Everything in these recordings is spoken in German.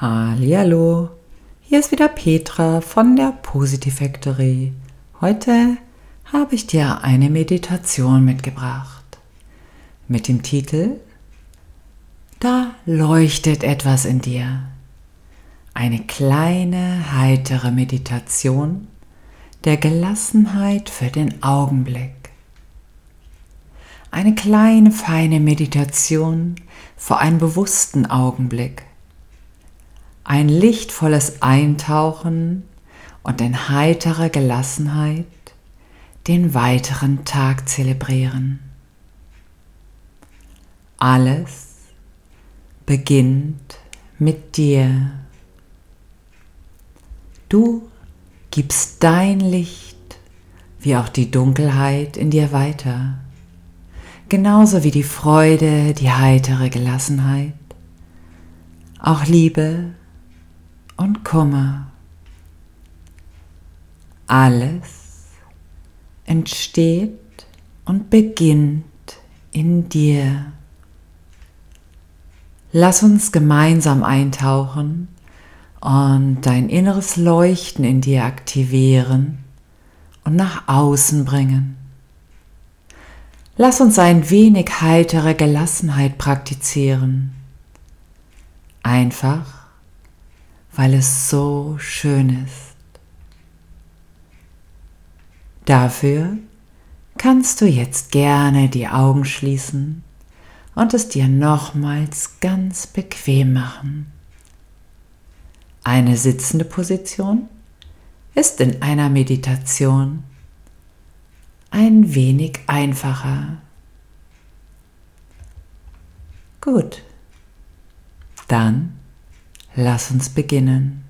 Hallo, hier ist wieder Petra von der Positive Factory. Heute habe ich dir eine Meditation mitgebracht mit dem Titel Da leuchtet etwas in dir. Eine kleine, heitere Meditation der Gelassenheit für den Augenblick. Eine kleine, feine Meditation für einen bewussten Augenblick ein lichtvolles Eintauchen und in heiterer Gelassenheit den weiteren Tag zelebrieren. Alles beginnt mit dir. Du gibst dein Licht wie auch die Dunkelheit in dir weiter, genauso wie die Freude, die heitere Gelassenheit, auch Liebe und Kummer. Alles entsteht und beginnt in dir. Lass uns gemeinsam eintauchen und dein inneres Leuchten in dir aktivieren und nach außen bringen. Lass uns ein wenig heitere Gelassenheit praktizieren. Einfach weil es so schön ist. Dafür kannst du jetzt gerne die Augen schließen und es dir nochmals ganz bequem machen. Eine sitzende Position ist in einer Meditation ein wenig einfacher. Gut, dann Lass uns beginnen.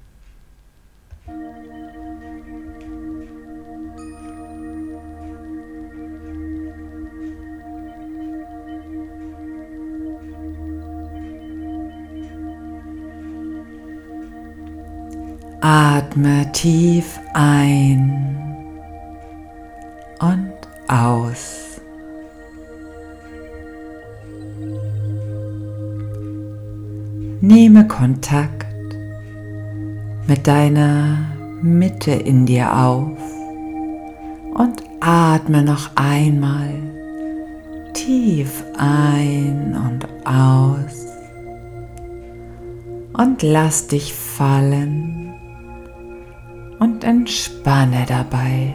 Atme tief ein und aus. Nehme Kontakt mit deiner Mitte in dir auf und atme noch einmal tief ein und aus und lass dich fallen und entspanne dabei.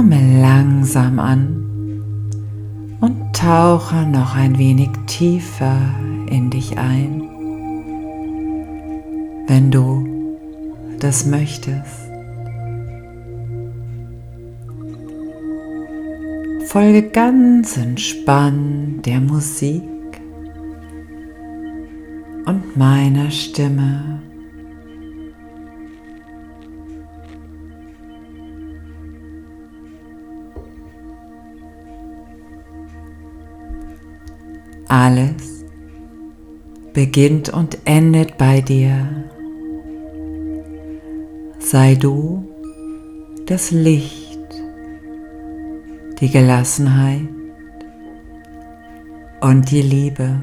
Komme langsam an und tauche noch ein wenig tiefer in dich ein, wenn du das möchtest. Folge ganz entspannt der Musik und meiner Stimme. Alles beginnt und endet bei dir. Sei du das Licht, die Gelassenheit und die Liebe.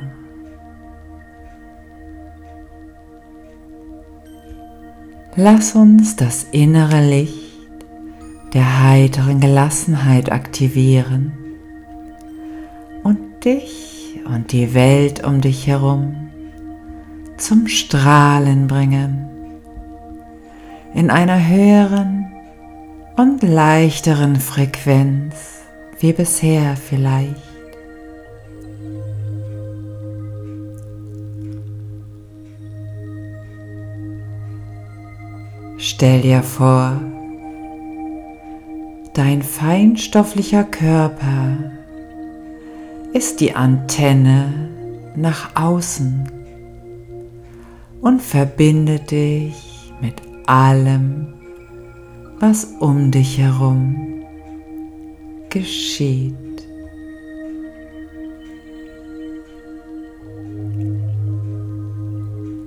Lass uns das innere Licht der heiteren Gelassenheit aktivieren und dich und die Welt um dich herum zum Strahlen bringen, in einer höheren und leichteren Frequenz wie bisher vielleicht. Stell dir vor, dein feinstofflicher Körper ist die Antenne nach außen und verbinde dich mit allem, was um dich herum geschieht.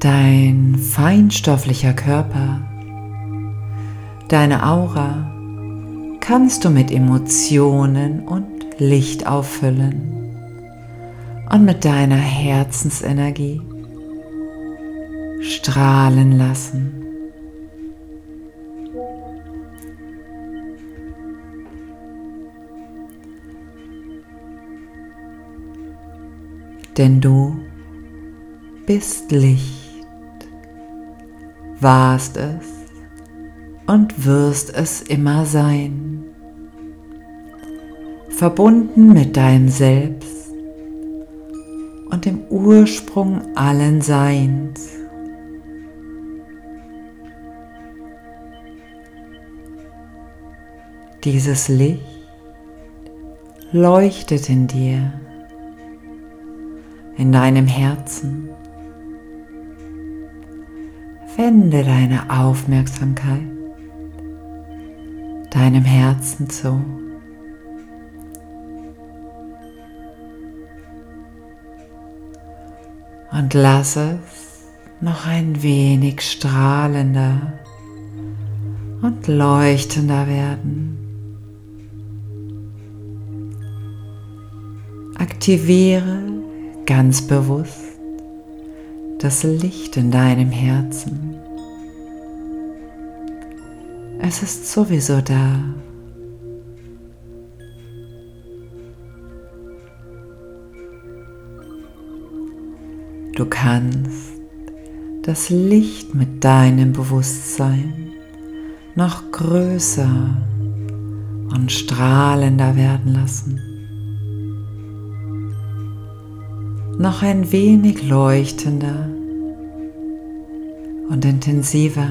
Dein feinstofflicher Körper, deine Aura kannst du mit Emotionen und Licht auffüllen und mit deiner Herzensenergie strahlen lassen. Denn du bist Licht, warst es und wirst es immer sein, verbunden mit deinem Selbst und dem Ursprung allen Seins. Dieses Licht leuchtet in dir, in deinem Herzen. Wende deine Aufmerksamkeit deinem Herzen zu. Und lass es noch ein wenig strahlender und leuchtender werden. Aktiviere ganz bewusst das Licht in deinem Herzen. Es ist sowieso da. Du kannst das Licht mit deinem Bewusstsein noch größer und strahlender werden lassen. Noch ein wenig leuchtender und intensiver.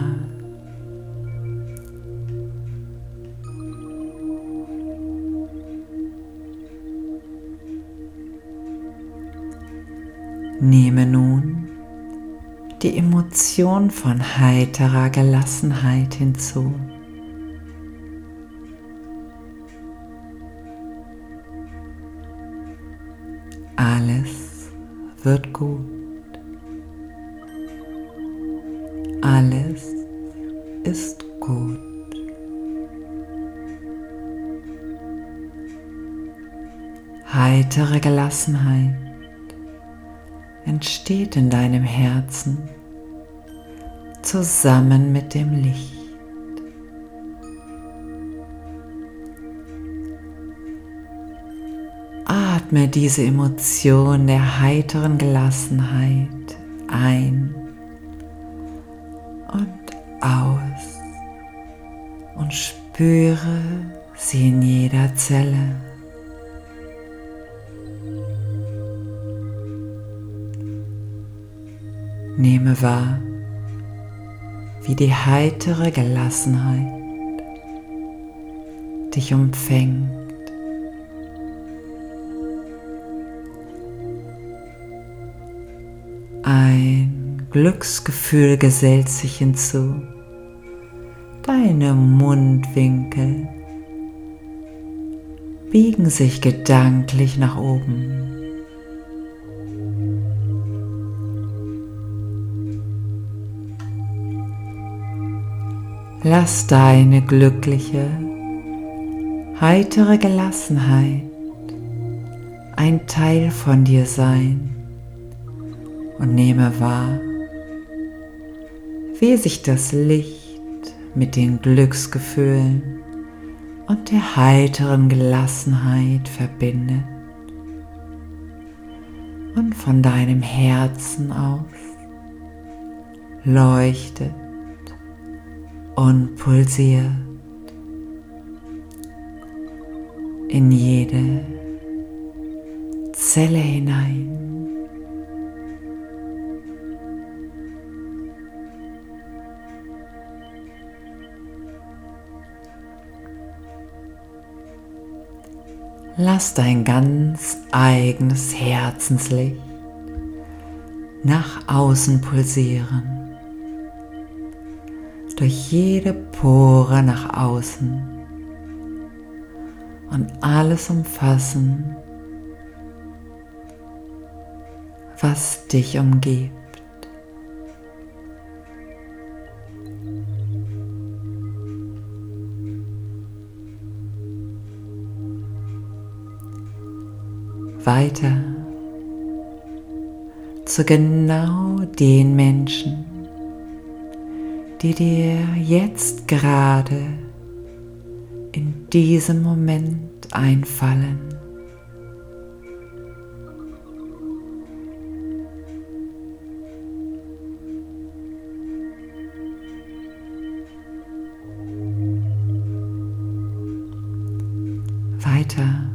Nehme nun die Emotion von heiterer Gelassenheit hinzu. Alles wird gut. Alles ist gut. Heitere Gelassenheit entsteht in deinem Herzen zusammen mit dem Licht. Atme diese Emotion der heiteren Gelassenheit ein und aus und spüre sie in jeder Zelle. Nehme wahr, wie die heitere Gelassenheit dich umfängt. Ein Glücksgefühl gesellt sich hinzu. Deine Mundwinkel biegen sich gedanklich nach oben. Lass deine glückliche, heitere Gelassenheit ein Teil von dir sein und nehme wahr, wie sich das Licht mit den Glücksgefühlen und der heiteren Gelassenheit verbindet und von deinem Herzen aus leuchtet und pulsiert in jede Zelle hinein. Lass dein ganz eigenes Herzenslicht nach außen pulsieren durch jede Pore nach außen und alles umfassen, was dich umgibt. Weiter zu genau den Menschen, die dir jetzt gerade in diesem Moment einfallen. Weiter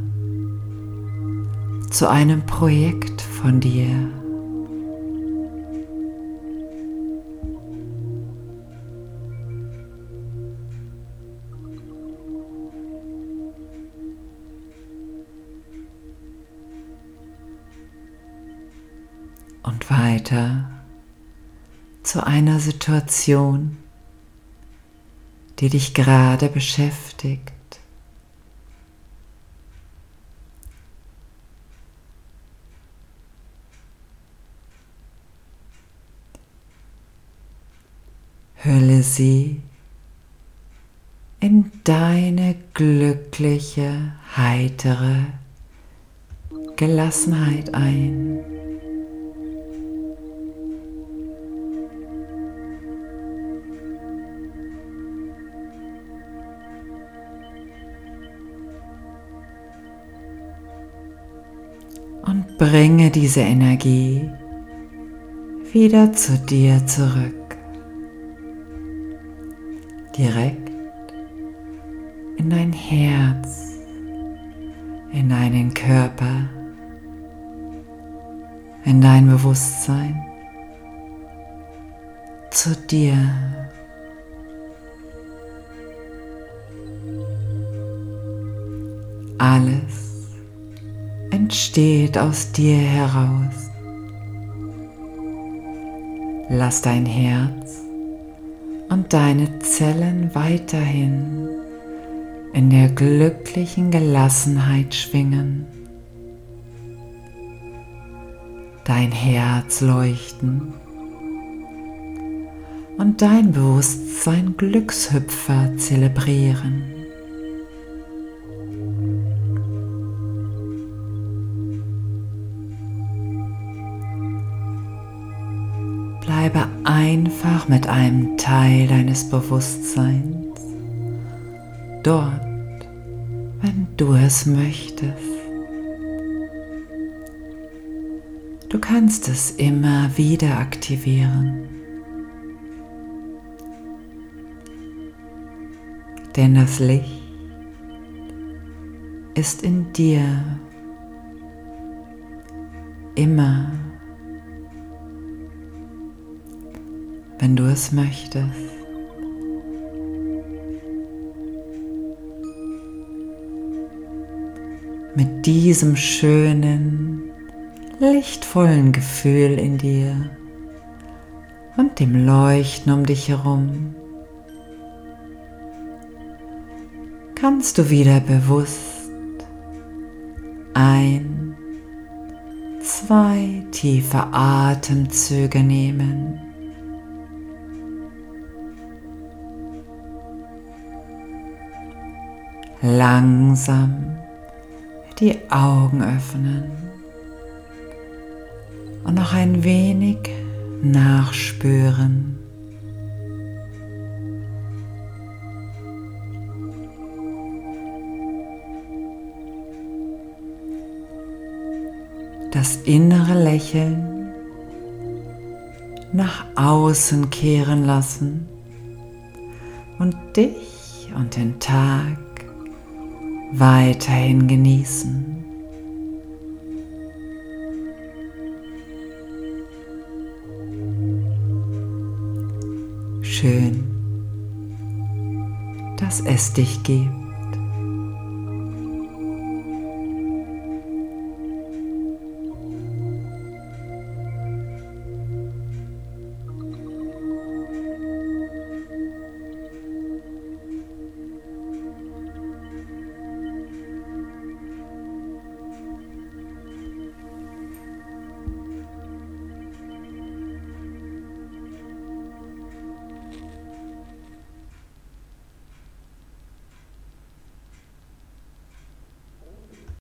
zu einem Projekt von dir. Und weiter zu einer Situation, die dich gerade beschäftigt. Hülle sie in deine glückliche, heitere Gelassenheit ein. Bringe diese Energie wieder zu dir zurück direkt in dein Herz, in deinen Körper, in dein Bewusstsein, zu dir. Alles entsteht aus dir heraus. Lass dein Herz und deine Zellen weiterhin in der glücklichen Gelassenheit schwingen. Dein Herz leuchten und dein Bewusstsein Glückshüpfer zelebrieren. Einfach mit einem Teil deines Bewusstseins dort, wenn du es möchtest. Du kannst es immer wieder aktivieren. Denn das Licht ist in dir immer wenn du es möchtest. Mit diesem schönen, lichtvollen Gefühl in dir und dem Leuchten um dich herum kannst du wieder bewusst ein, zwei tiefe Atemzüge nehmen. Langsam die Augen öffnen und noch ein wenig nachspüren. Das innere Lächeln nach außen kehren lassen und dich und den Tag weiterhin genießen. Schön, dass es dich gibt.